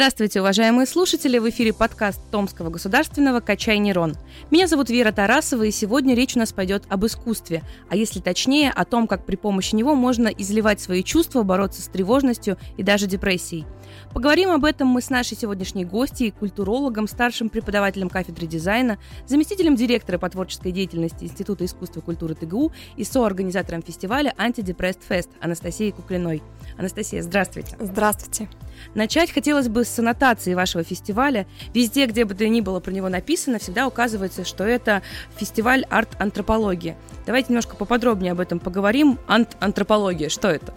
Здравствуйте, уважаемые слушатели! В эфире подкаст Томского государственного «Качай Нейрон». Меня зовут Вера Тарасова, и сегодня речь у нас пойдет об искусстве, а если точнее, о том, как при помощи него можно изливать свои чувства, бороться с тревожностью и даже депрессией. Поговорим об этом мы с нашей сегодняшней гостьей, культурологом, старшим преподавателем кафедры дизайна, заместителем директора по творческой деятельности Института искусства и культуры ТГУ и соорганизатором фестиваля «Антидепресс Фест» Анастасией Куклиной. Анастасия, здравствуйте. Здравствуйте. Начать хотелось бы с аннотации вашего фестиваля. Везде, где бы то ни было про него написано, всегда указывается, что это фестиваль арт-антропологии. Давайте немножко поподробнее об этом поговорим. Ант-антропология, что это?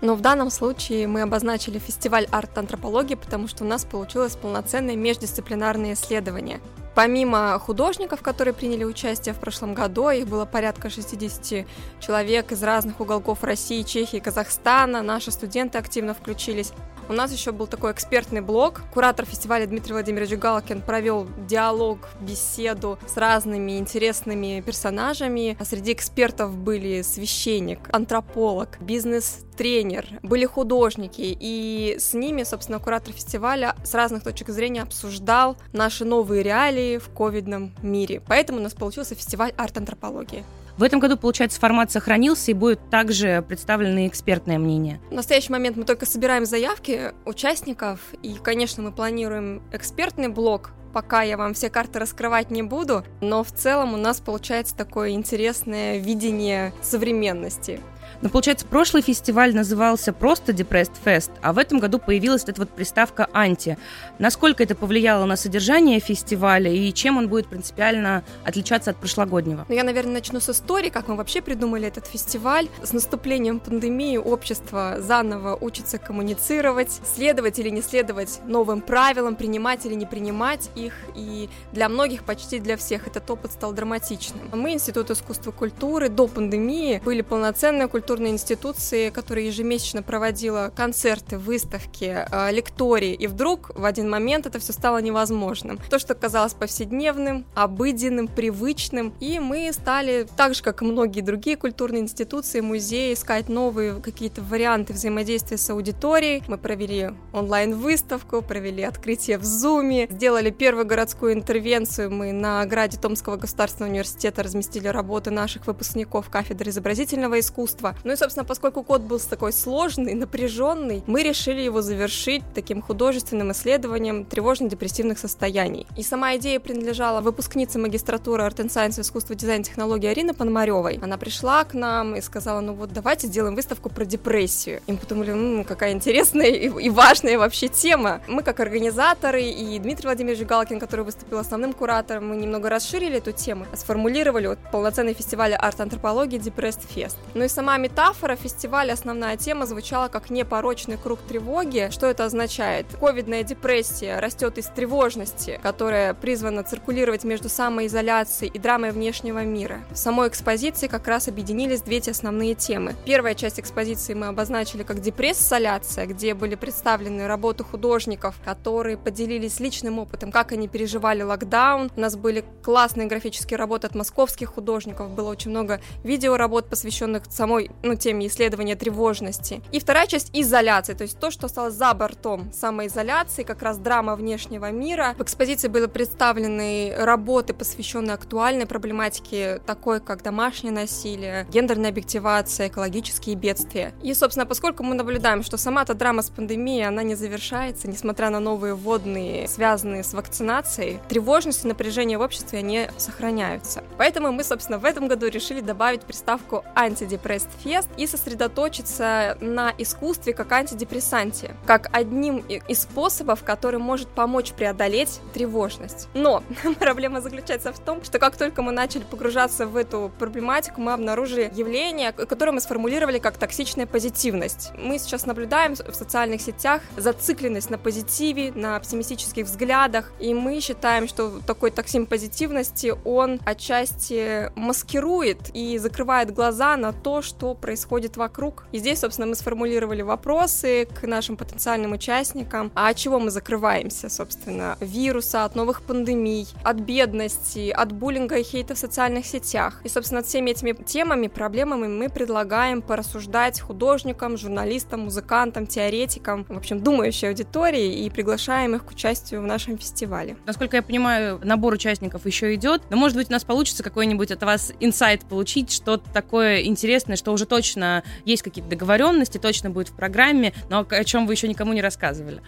Но в данном случае мы обозначили фестиваль арт-антропологии, потому что у нас получилось полноценное междисциплинарное исследование. Помимо художников, которые приняли участие в прошлом году, их было порядка 60 человек из разных уголков России, Чехии, Казахстана, наши студенты активно включились. У нас еще был такой экспертный блок. Куратор фестиваля Дмитрий Владимирович Галкин провел диалог, беседу с разными интересными персонажами. А среди экспертов были священник, антрополог, бизнес-тренер, были художники. И с ними, собственно, куратор фестиваля с разных точек зрения обсуждал наши новые реалии в ковидном мире. Поэтому у нас получился фестиваль арт-антропологии. В этом году, получается, формат сохранился и будет также представлено экспертное мнение. В настоящий момент мы только собираем заявки участников, и, конечно, мы планируем экспертный блок пока я вам все карты раскрывать не буду, но в целом у нас получается такое интересное видение современности. Но получается, прошлый фестиваль назывался просто Depressed Fest, а в этом году появилась эта вот приставка «анти». Насколько это повлияло на содержание фестиваля и чем он будет принципиально отличаться от прошлогоднего? Ну, я, наверное, начну с истории, как мы вообще придумали этот фестиваль. С наступлением пандемии общество заново учится коммуницировать, следовать или не следовать новым правилам, принимать или не принимать их. И для многих, почти для всех, этот опыт стал драматичным. Мы, Институт искусства и культуры, до пандемии были полноценной культурной культурной институции, которая ежемесячно проводила концерты, выставки, э, лектории, и вдруг в один момент это все стало невозможным. То, что казалось повседневным, обыденным, привычным, и мы стали, так же, как и многие другие культурные институции, музеи, искать новые какие-то варианты взаимодействия с аудиторией. Мы провели онлайн-выставку, провели открытие в Зуме, сделали первую городскую интервенцию. Мы на ограде Томского государственного университета разместили работы наших выпускников кафедры изобразительного искусства. Ну и, собственно, поскольку код был такой сложный, напряженный, мы решили его завершить таким художественным исследованием тревожно-депрессивных состояний. И сама идея принадлежала выпускнице магистратуры Art and Science искусства, дизайн, технологии Арины Пономаревой. Она пришла к нам и сказала, ну вот давайте сделаем выставку про депрессию. И мы подумали, ну какая интересная и, и важная вообще тема. Мы как организаторы и Дмитрий Владимирович Галкин, который выступил основным куратором, мы немного расширили эту тему, сформулировали вот полноценный фестиваль арт-антропологии Depressed Fest. Ну и сама метафора фестиваля, основная тема звучала как непорочный круг тревоги. Что это означает? Ковидная депрессия растет из тревожности, которая призвана циркулировать между самоизоляцией и драмой внешнего мира. В самой экспозиции как раз объединились две эти основные темы. Первая часть экспозиции мы обозначили как депрессоляция, где были представлены работы художников, которые поделились личным опытом, как они переживали локдаун. У нас были классные графические работы от московских художников, было очень много видеоработ, посвященных самой ну, теме исследования тревожности. И вторая часть — изоляции, то есть то, что осталось за бортом самоизоляции, как раз драма внешнего мира. В экспозиции были представлены работы, посвященные актуальной проблематике, такой как домашнее насилие, гендерная объективация, экологические бедствия. И, собственно, поскольку мы наблюдаем, что сама эта драма с пандемией, она не завершается, несмотря на новые вводные, связанные с вакцинацией, тревожность и напряжение в обществе, они сохраняются. Поэтому мы, собственно, в этом году решили добавить приставку антидепрессив манифест и сосредоточиться на искусстве как антидепрессанте, как одним из способов, который может помочь преодолеть тревожность. Но проблема заключается в том, что как только мы начали погружаться в эту проблематику, мы обнаружили явление, которое мы сформулировали как токсичная позитивность. Мы сейчас наблюдаем в социальных сетях зацикленность на позитиве, на оптимистических взглядах, и мы считаем, что такой токсин позитивности, он отчасти маскирует и закрывает глаза на то, что происходит вокруг. И здесь, собственно, мы сформулировали вопросы к нашим потенциальным участникам. А от чего мы закрываемся, собственно? Вируса, от новых пандемий, от бедности, от буллинга и хейта в социальных сетях. И, собственно, над всеми этими темами, проблемами мы предлагаем порассуждать художникам, журналистам, музыкантам, теоретикам, в общем, думающей аудитории и приглашаем их к участию в нашем фестивале. Насколько я понимаю, набор участников еще идет, но, может быть, у нас получится какой-нибудь от вас инсайт получить, что-то такое интересное, что уже точно есть какие-то договоренности, точно будет в программе, но о чем вы еще никому не рассказывали.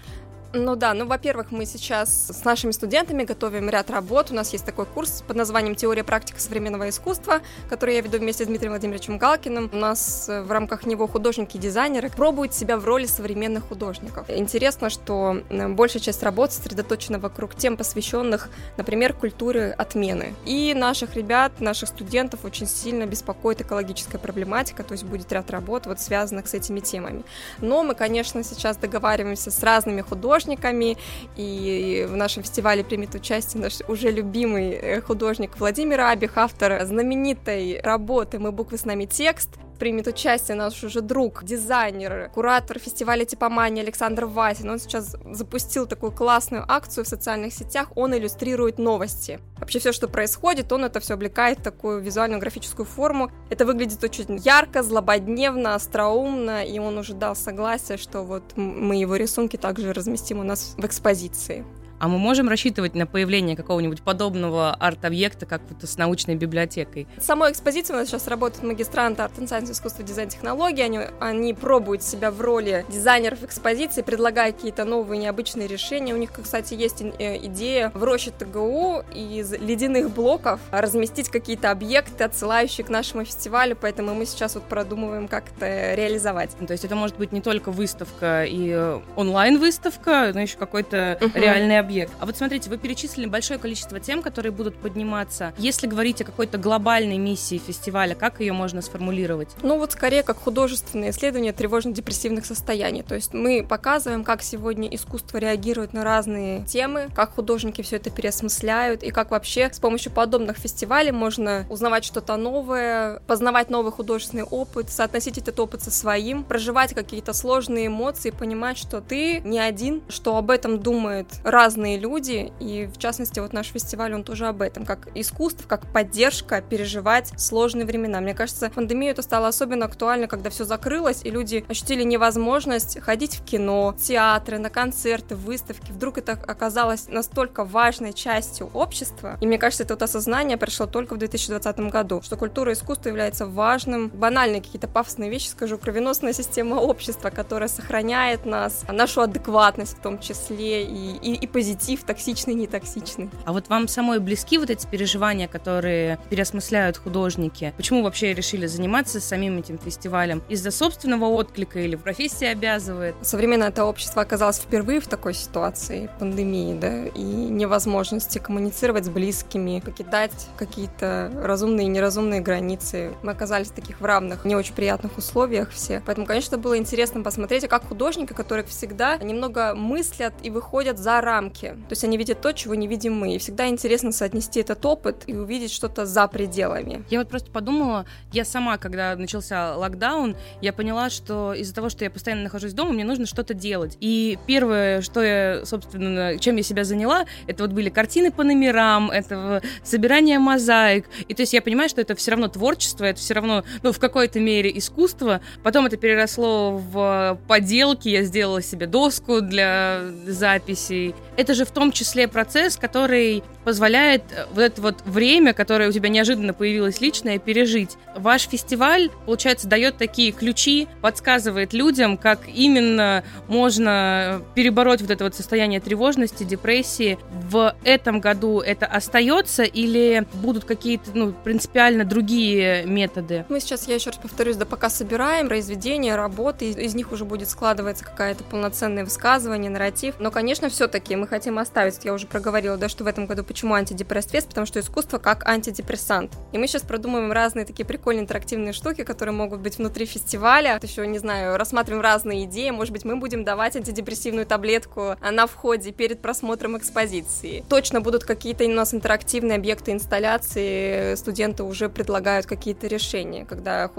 Ну да, ну, во-первых, мы сейчас с нашими студентами готовим ряд работ. У нас есть такой курс под названием «Теория практика современного искусства», который я веду вместе с Дмитрием Владимировичем Галкиным. У нас э, в рамках него художники и дизайнеры пробуют себя в роли современных художников. Интересно, что большая часть работ сосредоточена вокруг тем, посвященных, например, культуре отмены. И наших ребят, наших студентов очень сильно беспокоит экологическая проблематика, то есть будет ряд работ, вот связанных с этими темами. Но мы, конечно, сейчас договариваемся с разными художниками, художниками, и в нашем фестивале примет участие наш уже любимый э, художник Владимир Абих, автор знаменитой работы «Мы буквы с нами текст», примет участие наш уже друг, дизайнер, куратор фестиваля Типомания Александр Васин. Он сейчас запустил такую классную акцию в социальных сетях, он иллюстрирует новости. Вообще все, что происходит, он это все облекает в такую визуальную графическую форму. Это выглядит очень ярко, злободневно, остроумно, и он уже дал согласие, что вот мы его рисунки также разместим у нас в экспозиции. А мы можем рассчитывать на появление какого-нибудь подобного арт-объекта, как вот с научной библиотекой? Самой экспозиции у нас сейчас работают магистранты арт and science, искусство, дизайн, технологии. Они, они пробуют себя в роли дизайнеров экспозиции, предлагая какие-то новые необычные решения. У них, кстати, есть э, идея в роще ТГУ из ледяных блоков разместить какие-то объекты, отсылающие к нашему фестивалю, поэтому мы сейчас вот продумываем, как это реализовать. То есть это может быть не только выставка и э, онлайн-выставка, но еще какой-то uh-huh. реальный объект объект. А вот смотрите, вы перечислили большое количество тем, которые будут подниматься. Если говорить о какой-то глобальной миссии фестиваля, как ее можно сформулировать? Ну вот скорее как художественное исследование тревожно-депрессивных состояний. То есть мы показываем, как сегодня искусство реагирует на разные темы, как художники все это переосмысляют, и как вообще с помощью подобных фестивалей можно узнавать что-то новое, познавать новый художественный опыт, соотносить этот опыт со своим, проживать какие-то сложные эмоции, понимать, что ты не один, что об этом думают разные разные люди, и в частности вот наш фестиваль, он тоже об этом, как искусство, как поддержка переживать сложные времена. Мне кажется, пандемию это стало особенно актуально, когда все закрылось, и люди ощутили невозможность ходить в кино, театры, на концерты, выставки. Вдруг это оказалось настолько важной частью общества, и мне кажется, это вот осознание пришло только в 2020 году, что культура и искусство является важным, банальные какие-то пафосные вещи, скажу, кровеносная система общества, которая сохраняет нас, нашу адекватность в том числе, и, и, и позитив позитив, токсичный, не токсичный. А вот вам самой близки вот эти переживания, которые переосмысляют художники? Почему вообще решили заниматься самим этим фестивалем? Из-за собственного отклика или профессия обязывает? Современное это общество оказалось впервые в такой ситуации пандемии, да, и невозможности коммуницировать с близкими, покидать какие-то разумные и неразумные границы. Мы оказались в таких в равных, не очень приятных условиях все. Поэтому, конечно, было интересно посмотреть, а как художники, которые всегда немного мыслят и выходят за рамки рамки. То есть они видят то, чего не видим мы. И всегда интересно соотнести этот опыт и увидеть что-то за пределами. Я вот просто подумала, я сама, когда начался локдаун, я поняла, что из-за того, что я постоянно нахожусь дома, мне нужно что-то делать. И первое, что я, собственно, чем я себя заняла, это вот были картины по номерам, это собирание мозаик. И то есть я понимаю, что это все равно творчество, это все равно, ну, в какой-то мере искусство. Потом это переросло в поделки, я сделала себе доску для записей. Это это же в том числе процесс, который позволяет э, вот это вот время, которое у тебя неожиданно появилось личное, пережить. Ваш фестиваль, получается, дает такие ключи, подсказывает людям, как именно можно перебороть вот это вот состояние тревожности, депрессии. В этом году это остается или будут какие-то ну, принципиально другие методы? Мы сейчас, я еще раз повторюсь, да пока собираем произведения, работы, из, них уже будет складываться какая-то полноценное высказывание, нарратив. Но, конечно, все-таки мы хотим хотим оставить. Я уже проговорила, да, что в этом году почему антидепресс-фест, потому что искусство как антидепрессант. И мы сейчас продумываем разные такие прикольные интерактивные штуки, которые могут быть внутри фестиваля. Еще, не знаю, рассматриваем разные идеи. Может быть, мы будем давать антидепрессивную таблетку на входе перед просмотром экспозиции. Точно будут какие-то у нас интерактивные объекты инсталляции. Студенты уже предлагают какие-то решения. Когда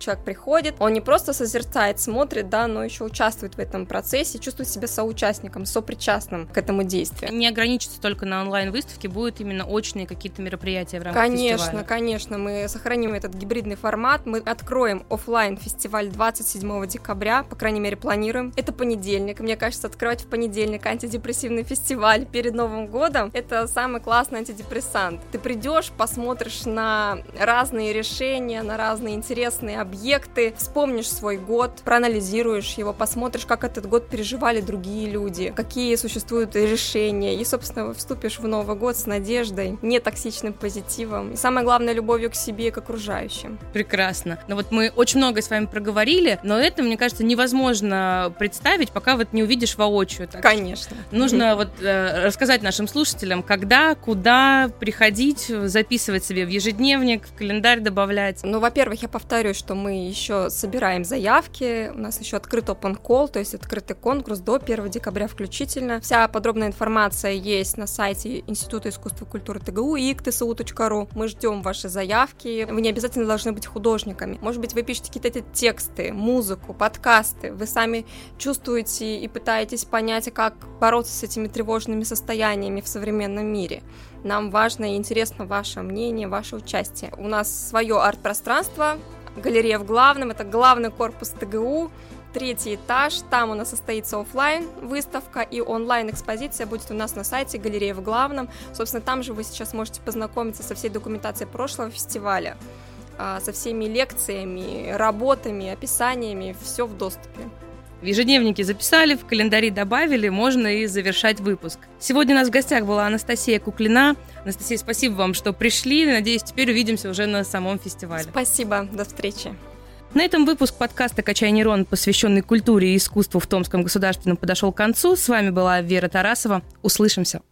человек приходит, он не просто созерцает, смотрит, да, но еще участвует в этом процессе, чувствует себя соучастником, сопричастным к этому действию. Не ограничится только на онлайн-выставке, будут именно очные какие-то мероприятия в рамках конечно, фестиваля. Конечно, конечно, мы сохраним этот гибридный формат, мы откроем офлайн фестиваль 27 декабря, по крайней мере, планируем. Это понедельник, мне кажется, открывать в понедельник антидепрессивный фестиваль перед Новым годом, это самый классный антидепрессант. Ты придешь, посмотришь на разные решения, на разные интересные объекты, вспомнишь свой год, проанализируешь его, посмотришь, как этот год переживали другие люди, какие существуют решения, и, собственно, вступишь в Новый год с надеждой, не токсичным позитивом. И самое главное, любовью к себе и к окружающим. Прекрасно. Но вот мы очень много с вами проговорили, но это, мне кажется, невозможно представить, пока вот не увидишь воочию. Так Конечно. Нужно вот э, рассказать нашим слушателям, когда, куда приходить, записывать себе в ежедневник, в календарь добавлять. Ну, во-первых, я повторю, что мы еще собираем заявки, у нас еще открыт open call, то есть открытый конкурс до 1 декабря включительно. Вся подробная информация есть на сайте Института искусства и культуры ТГУ и иктсу.ру. Мы ждем ваши заявки. Вы не обязательно должны быть художниками. Может быть, вы пишете какие-то тексты, музыку, подкасты. Вы сами чувствуете и пытаетесь понять, как бороться с этими тревожными состояниями в современном мире. Нам важно и интересно ваше мнение, ваше участие. У нас свое арт-пространство, галерея в главном, это главный корпус ТГУ, третий этаж, там у нас состоится офлайн выставка и онлайн экспозиция будет у нас на сайте галерея в главном. Собственно, там же вы сейчас можете познакомиться со всей документацией прошлого фестиваля, а, со всеми лекциями, работами, описаниями, все в доступе. В ежедневнике записали, в календаре добавили, можно и завершать выпуск. Сегодня у нас в гостях была Анастасия Куклина. Анастасия, спасибо вам, что пришли. Надеюсь, теперь увидимся уже на самом фестивале. Спасибо, до встречи. На этом выпуск подкаста «Качай нейрон», посвященный культуре и искусству в Томском государственном, подошел к концу. С вами была Вера Тарасова. Услышимся.